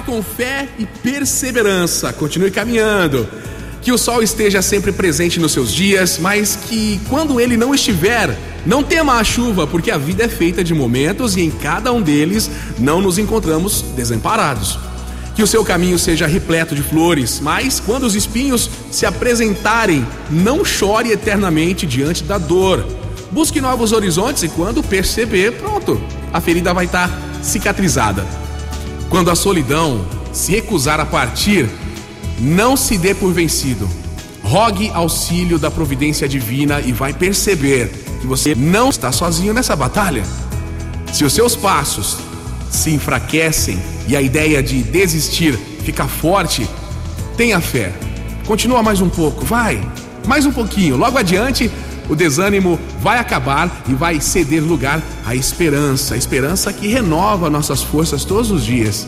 com fé e perseverança. Continue caminhando. Que o sol esteja sempre presente nos seus dias, mas que quando ele não estiver, não tema a chuva, porque a vida é feita de momentos e em cada um deles não nos encontramos desamparados. Que o seu caminho seja repleto de flores, mas quando os espinhos se apresentarem, não chore eternamente diante da dor. Busque novos horizontes e quando perceber, pronto, a ferida vai estar cicatrizada. Quando a solidão se recusar a partir, não se dê por vencido. Rogue auxílio da providência divina e vai perceber que você não está sozinho nessa batalha. Se os seus passos se enfraquecem e a ideia de desistir fica forte, tenha fé. Continua mais um pouco, vai. Mais um pouquinho. Logo adiante, o desânimo vai acabar e vai ceder lugar à esperança, a esperança que renova nossas forças todos os dias.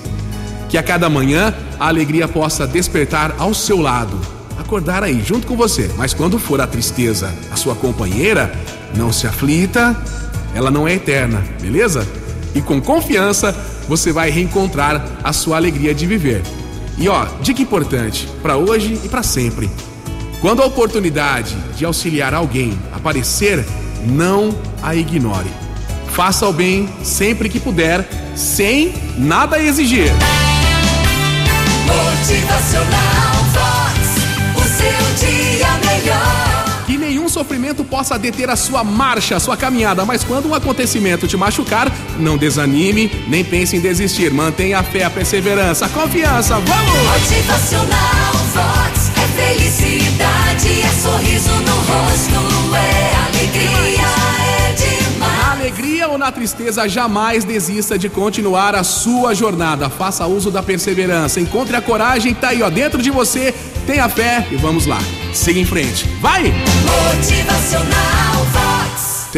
Que a cada manhã a alegria possa despertar ao seu lado, acordar aí junto com você. Mas quando for a tristeza a sua companheira, não se aflita, ela não é eterna, beleza? E com confiança você vai reencontrar a sua alegria de viver. E ó, dica importante para hoje e para sempre. Quando a oportunidade de auxiliar alguém aparecer, não a ignore. Faça o bem sempre que puder, sem nada exigir. Motivacional Vox, o seu dia melhor. Que nenhum sofrimento possa deter a sua marcha, a sua caminhada, mas quando um acontecimento te machucar, não desanime, nem pense em desistir. Mantenha a fé, a perseverança, a confiança. Vamos! Motivacional Vox ou na tristeza, jamais desista de continuar a sua jornada. Faça uso da perseverança. Encontre a coragem, tá aí, ó, dentro de você. Tenha fé e vamos lá. Siga em frente. Vai! Motivacional Vox.